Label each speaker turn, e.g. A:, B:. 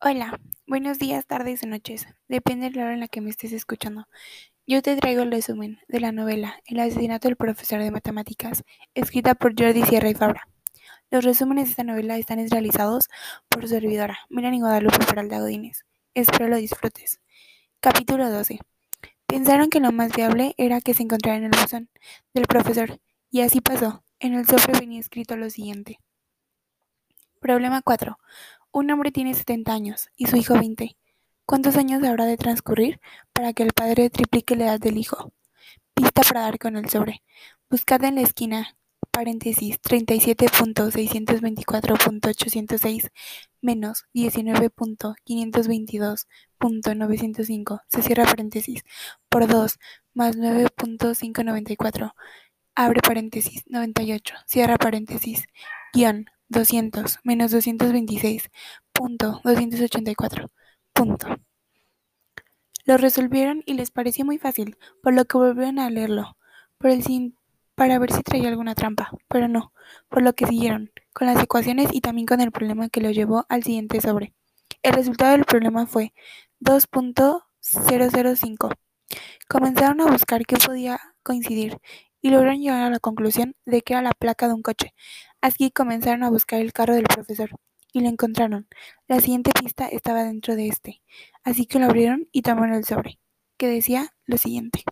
A: Hola, buenos días, tardes o noches, depende de la hora en la que me estés escuchando. Yo te traigo el resumen de la novela El asesinato del profesor de matemáticas, escrita por Jordi Sierra y Fabra. Los resúmenes de esta novela están realizados por su servidora, Melanie Guadalupe Peralta Godínez. Espero lo disfrutes. Capítulo 12. Pensaron que lo más viable era que se encontrara en el buzón del profesor, y así pasó. En el sobre venía escrito lo siguiente. Problema 4. Un hombre tiene 70 años y su hijo 20. ¿Cuántos años habrá de transcurrir para que el padre triplique la edad del hijo? Pista para dar con el sobre. Buscad en la esquina, paréntesis, 37.624.806 menos 19.522.905, se cierra paréntesis, por 2 más 9.594, abre paréntesis, 98, cierra paréntesis, guion, 200 menos 226 punto 284 punto. Lo resolvieron y les pareció muy fácil, por lo que volvieron a leerlo, para ver si traía alguna trampa, pero no, por lo que siguieron, con las ecuaciones y también con el problema que lo llevó al siguiente sobre. El resultado del problema fue 2.005. Comenzaron a buscar qué podía coincidir y lograron llegar a la conclusión de que era la placa de un coche, Así comenzaron a buscar el carro del profesor, y lo encontraron. La siguiente pista estaba dentro de este, así que lo abrieron y tomaron el sobre, que decía lo siguiente.